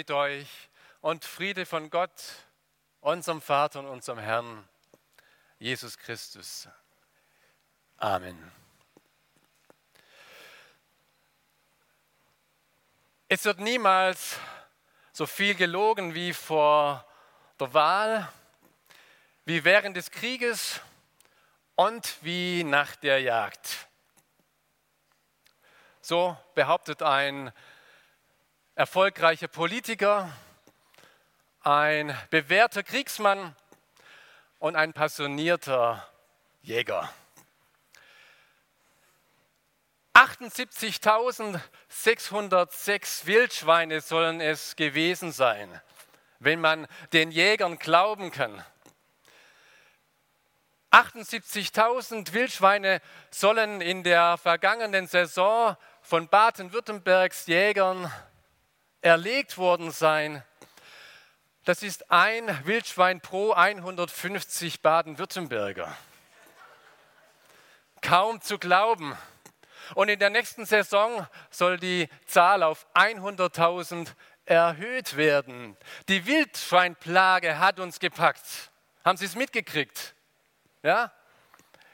Mit euch und Friede von Gott, unserem Vater und unserem Herrn, Jesus Christus. Amen. Es wird niemals so viel gelogen wie vor der Wahl, wie während des Krieges und wie nach der Jagd. So behauptet ein erfolgreicher Politiker, ein bewährter Kriegsmann und ein passionierter Jäger. 78.606 Wildschweine sollen es gewesen sein, wenn man den Jägern glauben kann. 78.000 Wildschweine sollen in der vergangenen Saison von Baden-Württembergs Jägern erlegt worden sein. Das ist ein Wildschwein pro 150 Baden-Württemberger. Kaum zu glauben. Und in der nächsten Saison soll die Zahl auf 100.000 erhöht werden. Die Wildschweinplage hat uns gepackt. Haben Sie es mitgekriegt? Ja?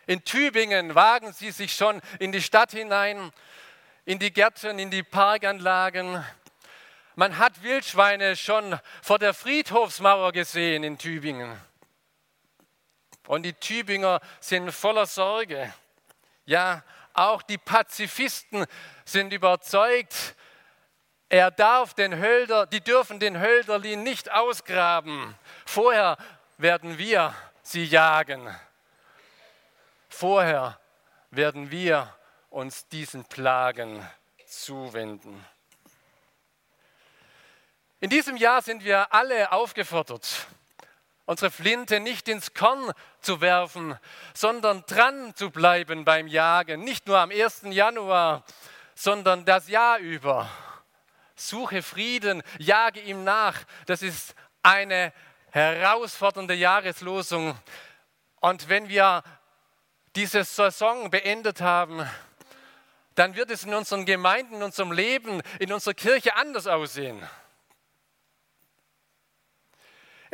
In Tübingen wagen Sie sich schon in die Stadt hinein, in die Gärten, in die Parkanlagen. Man hat Wildschweine schon vor der Friedhofsmauer gesehen in Tübingen. Und die Tübinger sind voller Sorge. Ja, auch die Pazifisten sind überzeugt, er darf den Hölder, die dürfen den Hölderlin nicht ausgraben. Vorher werden wir sie jagen. Vorher werden wir uns diesen Plagen zuwenden. In diesem Jahr sind wir alle aufgefordert, unsere Flinte nicht ins Korn zu werfen, sondern dran zu bleiben beim Jagen. Nicht nur am 1. Januar, sondern das Jahr über. Suche Frieden, jage ihm nach. Das ist eine herausfordernde Jahreslosung. Und wenn wir diese Saison beendet haben, dann wird es in unseren Gemeinden, in unserem Leben, in unserer Kirche anders aussehen.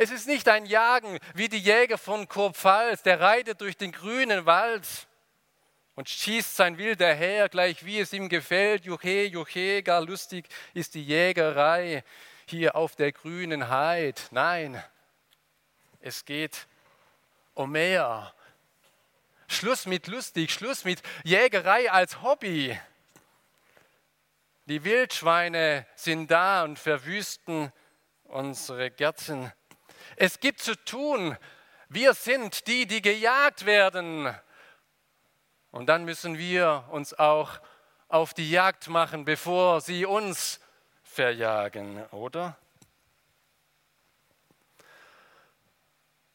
Es ist nicht ein Jagen wie die Jäger von Kurpfalz, der reitet durch den grünen Wald und schießt sein wilder Heer, gleich wie es ihm gefällt. Juche, juche, gar lustig ist die Jägerei hier auf der grünen Heid. Nein, es geht um mehr. Schluss mit lustig, Schluss mit Jägerei als Hobby. Die Wildschweine sind da und verwüsten unsere Gärten. Es gibt zu tun. Wir sind die, die gejagt werden. Und dann müssen wir uns auch auf die Jagd machen, bevor sie uns verjagen, oder?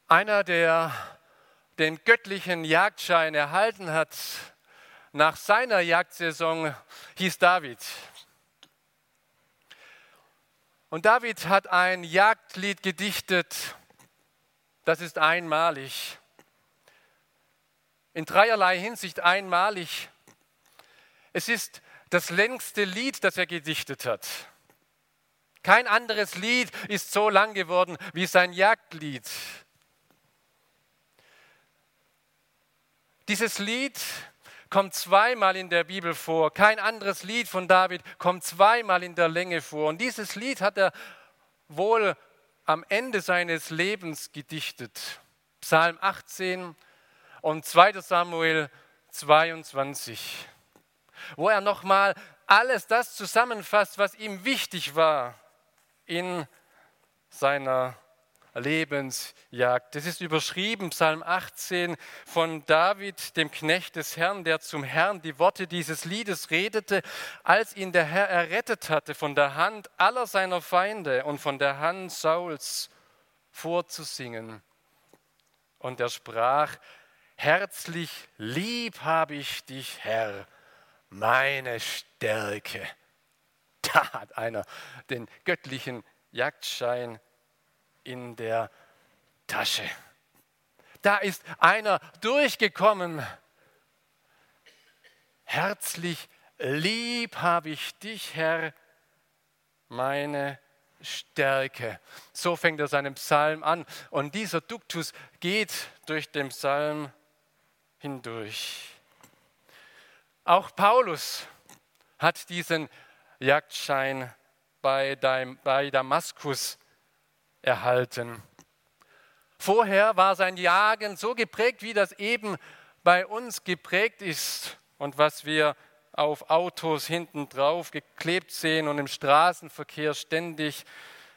Einer, der den göttlichen Jagdschein erhalten hat nach seiner Jagdsaison, hieß David. Und David hat ein Jagdlied gedichtet, das ist einmalig. In dreierlei Hinsicht einmalig. Es ist das längste Lied, das er gedichtet hat. Kein anderes Lied ist so lang geworden wie sein Jagdlied. Dieses Lied kommt zweimal in der Bibel vor. Kein anderes Lied von David kommt zweimal in der Länge vor. Und dieses Lied hat er wohl am Ende seines Lebens gedichtet. Psalm 18 und 2 Samuel 22, wo er nochmal alles das zusammenfasst, was ihm wichtig war in seiner Lebensjagd. Das ist überschrieben, Psalm 18 von David, dem Knecht des Herrn, der zum Herrn die Worte dieses Liedes redete, als ihn der Herr errettet hatte von der Hand aller seiner Feinde und von der Hand Sauls vorzusingen. Und er sprach, herzlich lieb habe ich dich, Herr, meine Stärke. Da hat einer den göttlichen Jagdschein in der Tasche. Da ist einer durchgekommen. Herzlich lieb habe ich dich, Herr, meine Stärke. So fängt er seinen Psalm an. Und dieser Duktus geht durch den Psalm hindurch. Auch Paulus hat diesen Jagdschein bei, Damaskus erhalten. Vorher war sein Jagen so geprägt, wie das eben bei uns geprägt ist und was wir auf Autos hinten drauf geklebt sehen und im Straßenverkehr ständig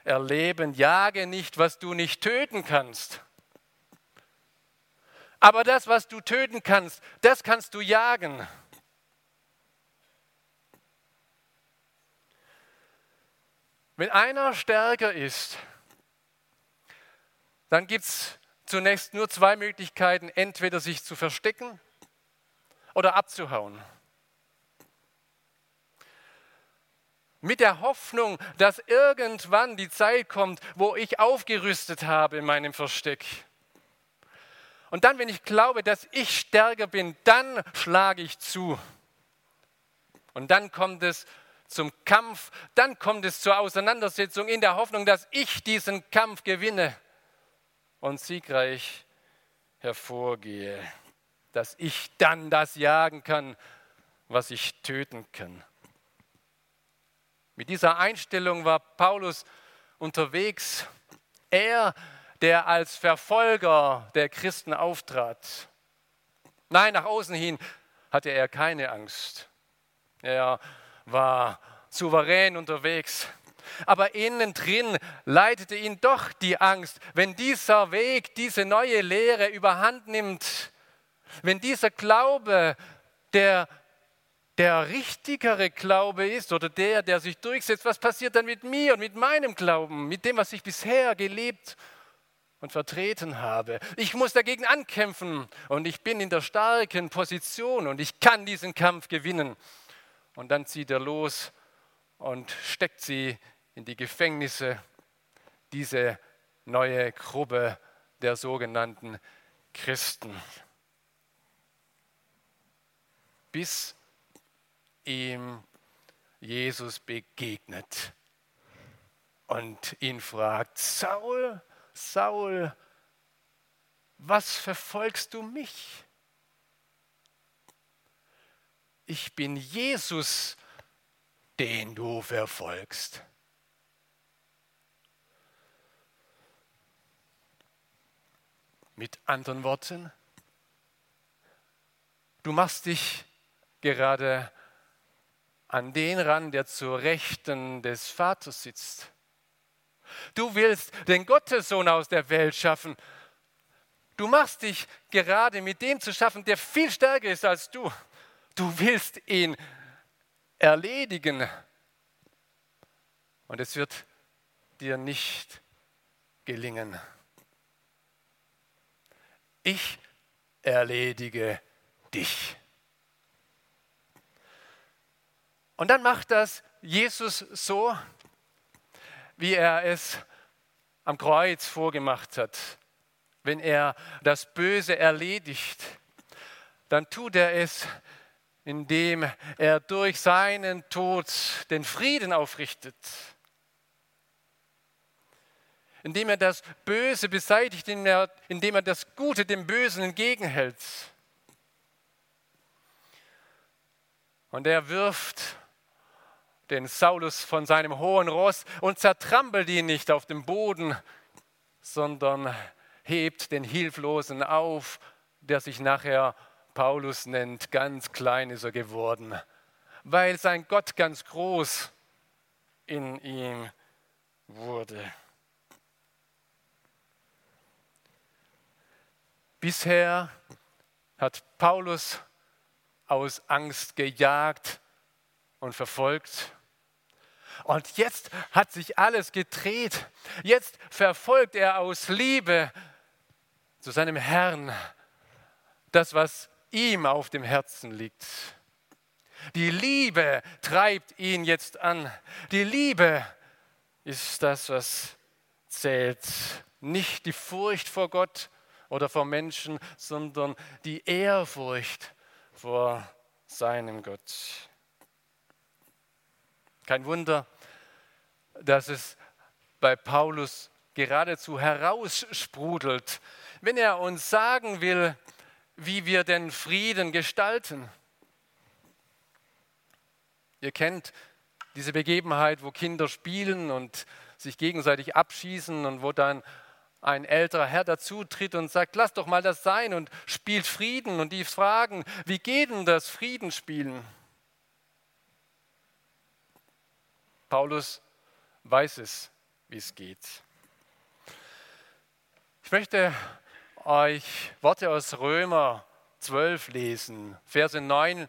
erleben. Jage nicht, was du nicht töten kannst. Aber das, was du töten kannst, das kannst du jagen. Wenn einer stärker ist, dann gibt es zunächst nur zwei Möglichkeiten, entweder sich zu verstecken oder abzuhauen. Mit der Hoffnung, dass irgendwann die Zeit kommt, wo ich aufgerüstet habe in meinem Versteck. Und dann, wenn ich glaube, dass ich stärker bin, dann schlage ich zu. Und dann kommt es zum Kampf, dann kommt es zur Auseinandersetzung in der Hoffnung, dass ich diesen Kampf gewinne und siegreich hervorgehe, dass ich dann das jagen kann, was ich töten kann. Mit dieser Einstellung war Paulus unterwegs. Er, der als Verfolger der Christen auftrat. Nein, nach außen hin hatte er keine Angst. Er war souverän unterwegs aber innen drin leitete ihn doch die Angst, wenn dieser Weg, diese neue Lehre überhand nimmt, wenn dieser Glaube der, der richtigere Glaube ist oder der, der sich durchsetzt, was passiert dann mit mir und mit meinem Glauben, mit dem, was ich bisher gelebt und vertreten habe. Ich muss dagegen ankämpfen und ich bin in der starken Position und ich kann diesen Kampf gewinnen. Und dann zieht er los und steckt sie in die Gefängnisse, diese neue Gruppe der sogenannten Christen. Bis ihm Jesus begegnet und ihn fragt, Saul, Saul, was verfolgst du mich? Ich bin Jesus, den du verfolgst. Mit anderen Worten, du machst dich gerade an den ran, der zur Rechten des Vaters sitzt. Du willst den Gottessohn aus der Welt schaffen. Du machst dich gerade mit dem zu schaffen, der viel stärker ist als du. Du willst ihn erledigen. Und es wird dir nicht gelingen ich erledige dich. Und dann macht das Jesus so, wie er es am Kreuz vorgemacht hat. Wenn er das Böse erledigt, dann tut er es, indem er durch seinen Tod den Frieden aufrichtet indem er das Böse beseitigt, indem er, indem er das Gute dem Bösen entgegenhält. Und er wirft den Saulus von seinem hohen Ross und zertrampelt ihn nicht auf dem Boden, sondern hebt den Hilflosen auf, der sich nachher Paulus nennt. Ganz klein ist er geworden, weil sein Gott ganz groß in ihm wurde. Bisher hat Paulus aus Angst gejagt und verfolgt. Und jetzt hat sich alles gedreht. Jetzt verfolgt er aus Liebe zu seinem Herrn das, was ihm auf dem Herzen liegt. Die Liebe treibt ihn jetzt an. Die Liebe ist das, was zählt. Nicht die Furcht vor Gott oder vor Menschen, sondern die Ehrfurcht vor seinem Gott. Kein Wunder, dass es bei Paulus geradezu heraussprudelt, wenn er uns sagen will, wie wir den Frieden gestalten. Ihr kennt diese Begebenheit, wo Kinder spielen und sich gegenseitig abschießen und wo dann ein älterer Herr dazutritt und sagt, lass doch mal das sein und spielt Frieden. Und die fragen, wie geht denn das Friedensspielen? Paulus weiß es, wie es geht. Ich möchte euch Worte aus Römer 12 lesen, Verse 9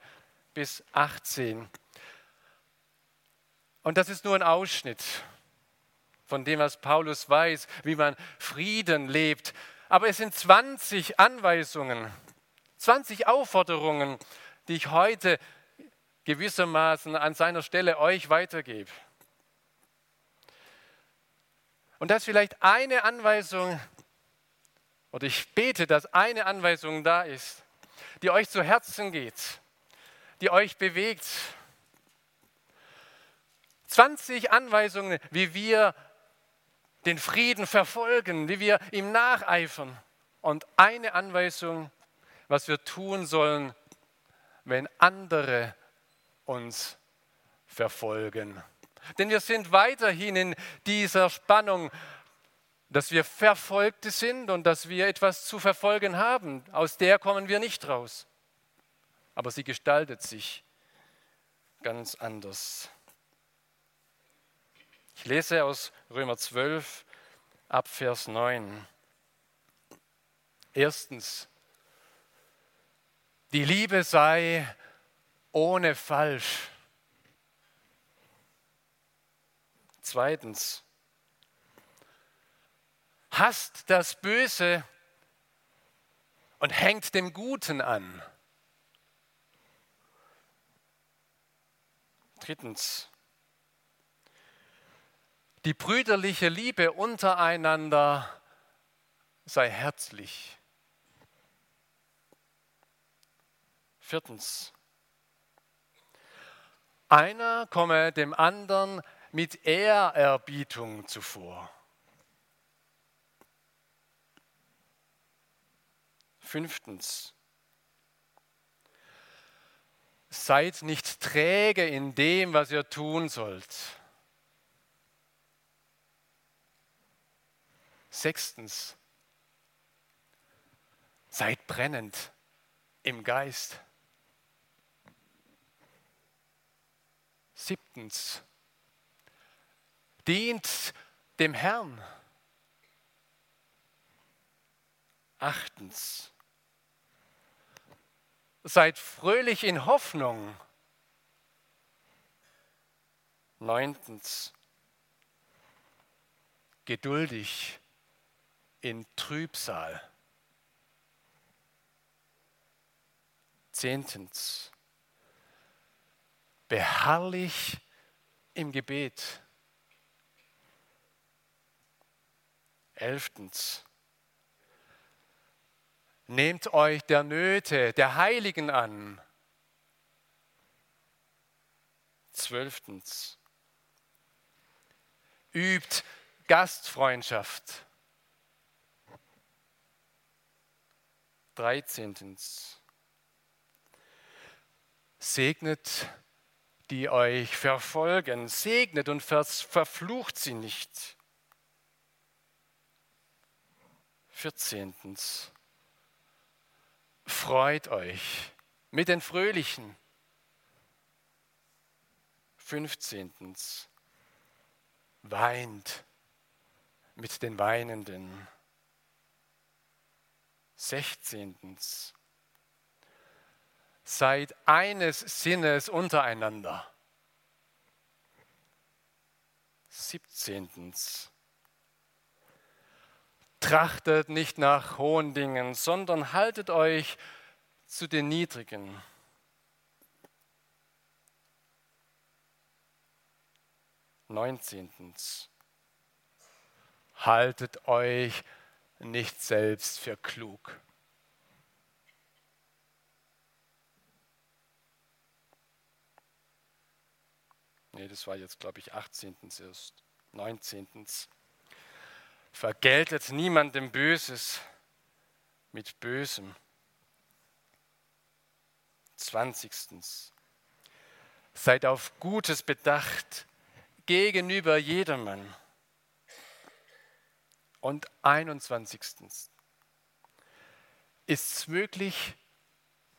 bis 18. Und das ist nur ein Ausschnitt von dem, was Paulus weiß, wie man Frieden lebt. Aber es sind 20 Anweisungen, 20 Aufforderungen, die ich heute gewissermaßen an seiner Stelle euch weitergebe. Und das ist vielleicht eine Anweisung, oder ich bete, dass eine Anweisung da ist, die euch zu Herzen geht, die euch bewegt. 20 Anweisungen, wie wir den Frieden verfolgen, wie wir ihm nacheifern. Und eine Anweisung, was wir tun sollen, wenn andere uns verfolgen. Denn wir sind weiterhin in dieser Spannung, dass wir Verfolgte sind und dass wir etwas zu verfolgen haben. Aus der kommen wir nicht raus. Aber sie gestaltet sich ganz anders. Ich lese aus Römer 12 ab Vers 9. Erstens, die Liebe sei ohne Falsch. Zweitens, hasst das Böse und hängt dem Guten an. Drittens, die brüderliche Liebe untereinander sei herzlich. Viertens, einer komme dem anderen mit Ehrerbietung zuvor. Fünftens, seid nicht träge in dem, was ihr tun sollt. Sechstens, seid brennend im Geist. Siebtens, dient dem Herrn. Achtens, seid fröhlich in Hoffnung. Neuntens, geduldig in Trübsal. Zehntens, beharrlich im Gebet. Elftens, nehmt euch der Nöte der Heiligen an. Zwölftens, übt Gastfreundschaft. 13. Segnet, die euch verfolgen, segnet und verflucht sie nicht. 14. Freut euch mit den Fröhlichen. 15. Weint mit den Weinenden. 16. Seid eines Sinnes untereinander. 17. Trachtet nicht nach hohen Dingen, sondern haltet euch zu den Niedrigen. 19. Haltet euch nicht selbst für klug. Nee, das war jetzt, glaube ich, 18. erst. 19. Vergeltet niemandem Böses mit Bösem. 20. Seid auf Gutes bedacht gegenüber jedermann. Und 21. Ist es möglich,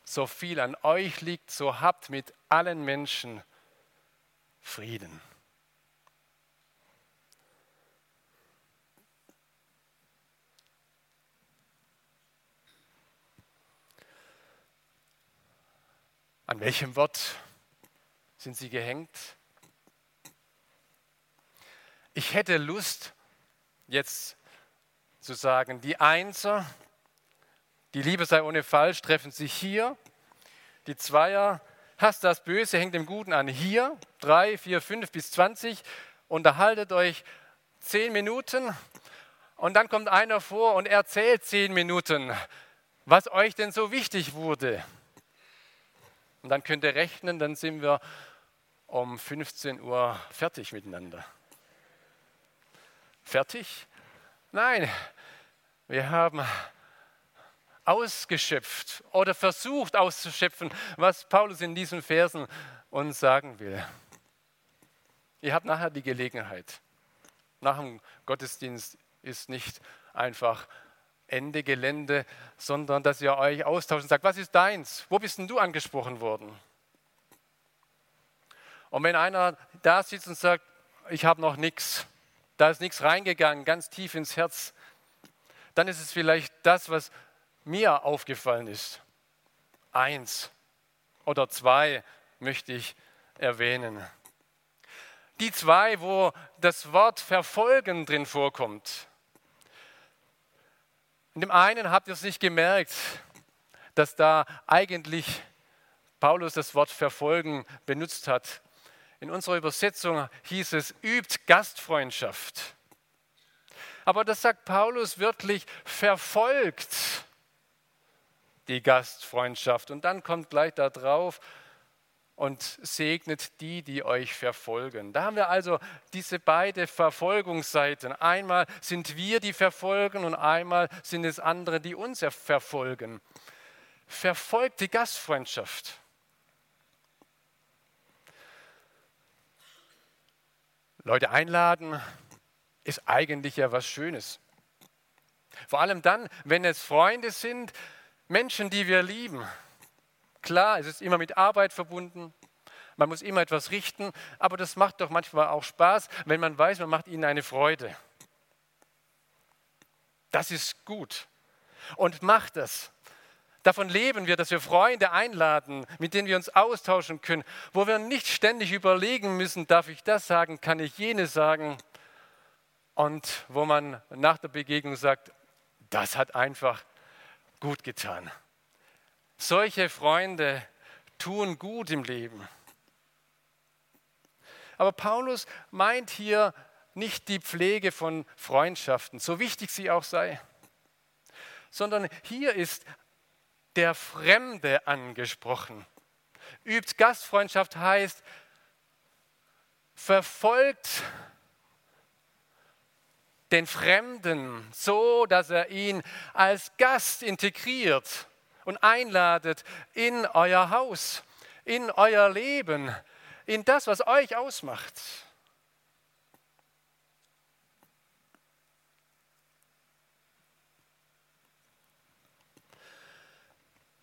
so viel an euch liegt, so habt mit allen Menschen Frieden. An welchem Wort sind Sie gehängt? Ich hätte Lust, jetzt zu sagen, die Einser, die Liebe sei ohne Falsch, treffen sich hier. Die Zweier, Hass das Böse, hängt dem Guten an. Hier, drei, vier, fünf bis zwanzig, unterhaltet euch zehn Minuten und dann kommt einer vor und erzählt zehn Minuten, was euch denn so wichtig wurde. Und dann könnt ihr rechnen, dann sind wir um 15 Uhr fertig miteinander fertig? Nein, wir haben ausgeschöpft oder versucht auszuschöpfen, was Paulus in diesen Versen uns sagen will. Ihr habt nachher die Gelegenheit. Nach dem Gottesdienst ist nicht einfach Ende Gelände, sondern dass ihr euch austauscht und sagt, was ist deins? Wo bist denn du angesprochen worden? Und wenn einer da sitzt und sagt, ich habe noch nichts, da ist nichts reingegangen, ganz tief ins Herz, dann ist es vielleicht das, was mir aufgefallen ist. Eins oder zwei möchte ich erwähnen. Die zwei, wo das Wort verfolgen drin vorkommt. In dem einen habt ihr es nicht gemerkt, dass da eigentlich Paulus das Wort verfolgen benutzt hat. In unserer Übersetzung hieß es, übt Gastfreundschaft. Aber das sagt Paulus wirklich, verfolgt die Gastfreundschaft. Und dann kommt gleich da drauf und segnet die, die euch verfolgen. Da haben wir also diese beiden Verfolgungsseiten. Einmal sind wir, die verfolgen, und einmal sind es andere, die uns verfolgen. Verfolgt die Gastfreundschaft. Leute einladen ist eigentlich ja was Schönes. Vor allem dann, wenn es Freunde sind, Menschen, die wir lieben. Klar, es ist immer mit Arbeit verbunden. Man muss immer etwas richten, aber das macht doch manchmal auch Spaß, wenn man weiß, man macht ihnen eine Freude. Das ist gut. Und macht das. Davon leben wir, dass wir Freunde einladen, mit denen wir uns austauschen können, wo wir nicht ständig überlegen müssen, darf ich das sagen, kann ich jenes sagen. Und wo man nach der Begegnung sagt, das hat einfach gut getan. Solche Freunde tun gut im Leben. Aber Paulus meint hier nicht die Pflege von Freundschaften, so wichtig sie auch sei, sondern hier ist der Fremde angesprochen. Übt Gastfreundschaft heißt, verfolgt den Fremden so, dass er ihn als Gast integriert und einladet in euer Haus, in euer Leben, in das, was euch ausmacht.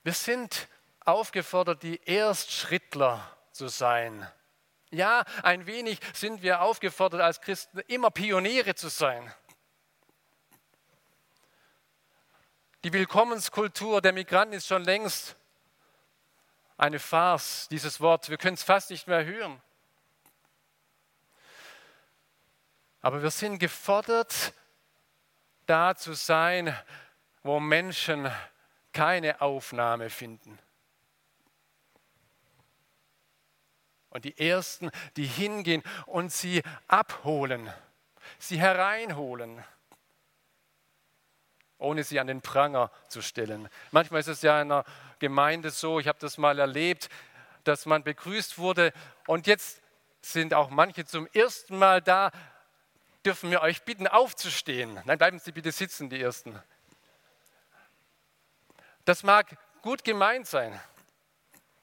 Wir sind aufgefordert, die Erstschrittler zu sein. Ja, ein wenig sind wir aufgefordert als Christen, immer Pioniere zu sein. Die Willkommenskultur der Migranten ist schon längst eine Farce, dieses Wort. Wir können es fast nicht mehr hören. Aber wir sind gefordert, da zu sein, wo Menschen keine Aufnahme finden. Und die Ersten, die hingehen und sie abholen, sie hereinholen ohne sie an den Pranger zu stellen. Manchmal ist es ja in einer Gemeinde so, ich habe das mal erlebt, dass man begrüßt wurde und jetzt sind auch manche zum ersten Mal da. Dürfen wir euch bitten, aufzustehen? Nein, bleiben Sie bitte sitzen, die Ersten. Das mag gut gemeint sein,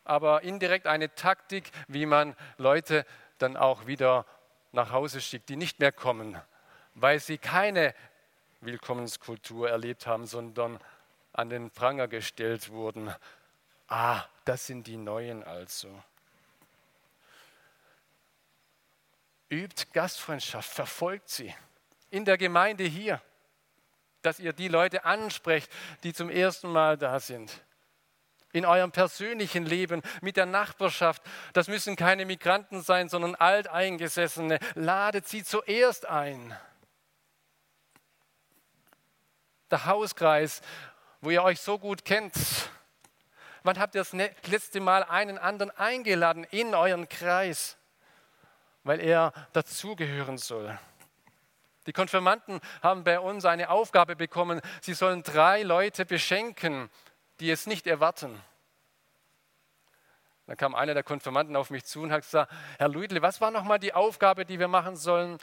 aber indirekt eine Taktik, wie man Leute dann auch wieder nach Hause schickt, die nicht mehr kommen, weil sie keine Willkommenskultur erlebt haben, sondern an den Pranger gestellt wurden. Ah, das sind die Neuen also. Übt Gastfreundschaft, verfolgt sie. In der Gemeinde hier, dass ihr die Leute ansprecht, die zum ersten Mal da sind. In eurem persönlichen Leben, mit der Nachbarschaft. Das müssen keine Migranten sein, sondern Alteingesessene. Ladet sie zuerst ein der Hauskreis, wo ihr euch so gut kennt. Wann habt ihr das ne-, letzte Mal einen anderen eingeladen in euren Kreis, weil er dazugehören soll? Die Konfirmanden haben bei uns eine Aufgabe bekommen, sie sollen drei Leute beschenken, die es nicht erwarten. Dann kam einer der Konfirmanden auf mich zu und hat gesagt, Herr Luidle, was war nochmal die Aufgabe, die wir machen sollen?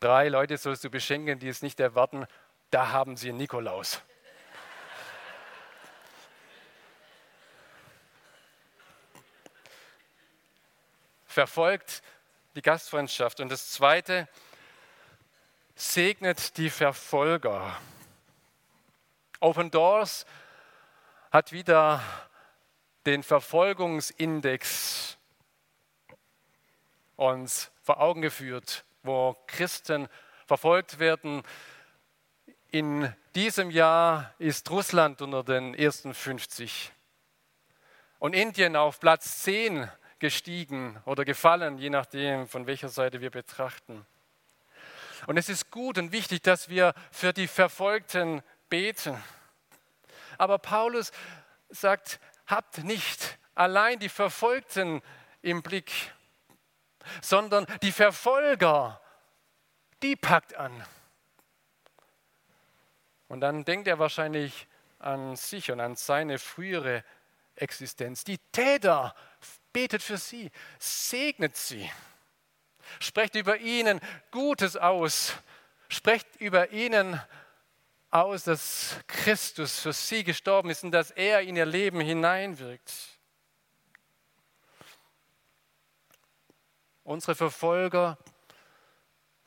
Drei Leute sollst du beschenken, die es nicht erwarten da haben Sie Nikolaus. Verfolgt die Gastfreundschaft. Und das Zweite, segnet die Verfolger. Open Doors hat wieder den Verfolgungsindex uns vor Augen geführt, wo Christen verfolgt werden, in diesem Jahr ist Russland unter den ersten 50 und Indien auf Platz 10 gestiegen oder gefallen, je nachdem, von welcher Seite wir betrachten. Und es ist gut und wichtig, dass wir für die Verfolgten beten. Aber Paulus sagt, habt nicht allein die Verfolgten im Blick, sondern die Verfolger, die packt an. Und dann denkt er wahrscheinlich an sich und an seine frühere Existenz. Die Täter betet für sie, segnet sie, sprecht über ihnen Gutes aus, sprecht über ihnen aus, dass Christus für sie gestorben ist und dass er in ihr Leben hineinwirkt. Unsere Verfolger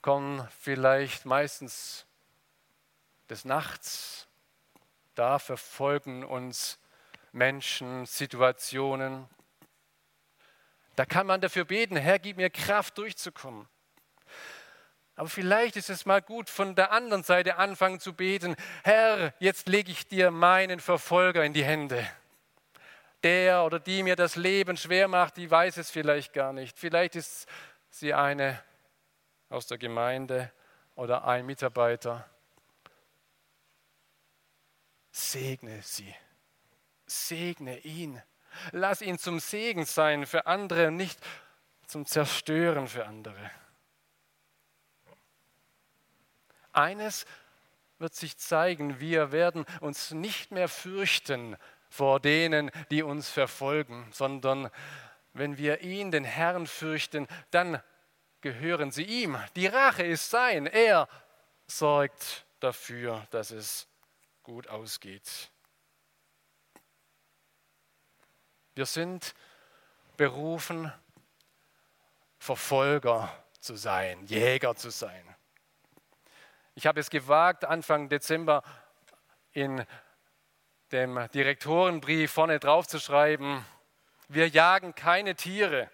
kommen vielleicht meistens des Nachts. Da verfolgen uns Menschen, Situationen. Da kann man dafür beten, Herr, gib mir Kraft durchzukommen. Aber vielleicht ist es mal gut, von der anderen Seite anfangen zu beten, Herr, jetzt lege ich dir meinen Verfolger in die Hände. Der oder die mir das Leben schwer macht, die weiß es vielleicht gar nicht. Vielleicht ist sie eine aus der Gemeinde oder ein Mitarbeiter segne sie. Segne ihn. Lass ihn zum Segen sein für andere, nicht zum Zerstören für andere. Eines wird sich zeigen, wir werden uns nicht mehr fürchten vor denen, die uns verfolgen, sondern wenn wir ihn, den Herrn, fürchten, dann gehören sie ihm. Die Rache ist sein. Er sorgt dafür, dass es gut ausgeht. Wir sind berufen, Verfolger zu sein, Jäger zu sein. Ich habe es gewagt, Anfang Dezember in dem Direktorenbrief vorne drauf zu schreiben, wir jagen keine Tiere.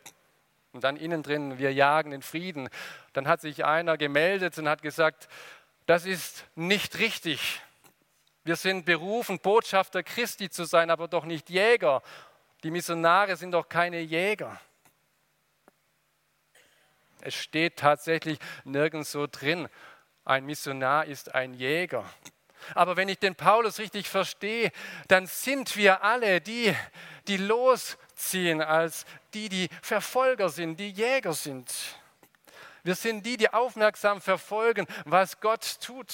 Und dann innen drin, wir jagen den Frieden. Dann hat sich einer gemeldet und hat gesagt, das ist nicht richtig. Wir sind berufen, Botschafter Christi zu sein, aber doch nicht Jäger. Die Missionare sind doch keine Jäger. Es steht tatsächlich nirgends so drin, ein Missionar ist ein Jäger. Aber wenn ich den Paulus richtig verstehe, dann sind wir alle die, die losziehen, als die, die Verfolger sind, die Jäger sind. Wir sind die, die aufmerksam verfolgen, was Gott tut.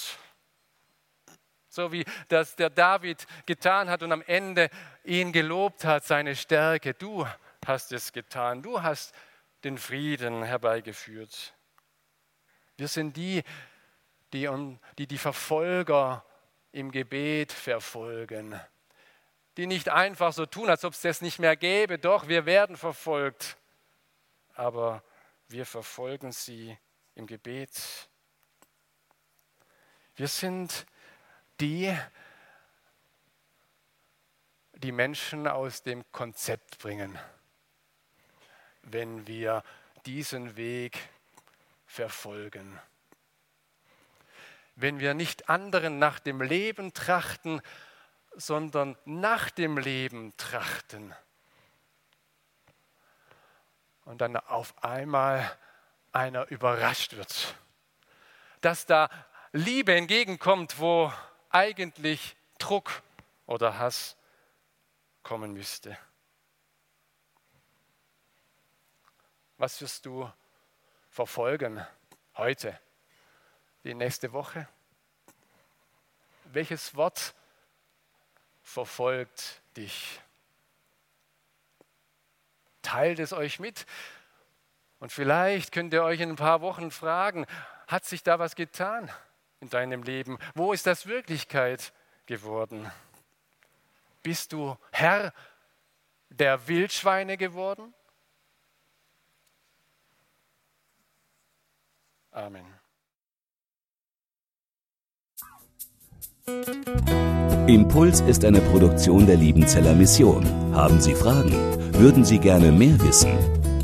So wie das der David getan hat und am Ende ihn gelobt hat, seine Stärke. Du hast es getan. Du hast den Frieden herbeigeführt. Wir sind die, die die, die Verfolger im Gebet verfolgen. Die nicht einfach so tun, als ob es das nicht mehr gäbe. Doch, wir werden verfolgt. Aber wir verfolgen sie im Gebet. Wir sind die, die Menschen aus dem Konzept bringen, wenn wir diesen Weg verfolgen. Wenn wir nicht anderen nach dem Leben trachten, sondern nach dem Leben trachten. Und dann auf einmal einer überrascht wird, dass da Liebe entgegenkommt, wo eigentlich Druck oder Hass kommen müsste. Was wirst du verfolgen heute, die nächste Woche? Welches Wort verfolgt dich? Teilt es euch mit. Und vielleicht könnt ihr euch in ein paar Wochen fragen, hat sich da was getan? In deinem Leben? Wo ist das Wirklichkeit geworden? Bist du Herr der Wildschweine geworden? Amen. Impuls ist eine Produktion der Liebenzeller Mission. Haben Sie Fragen? Würden Sie gerne mehr wissen?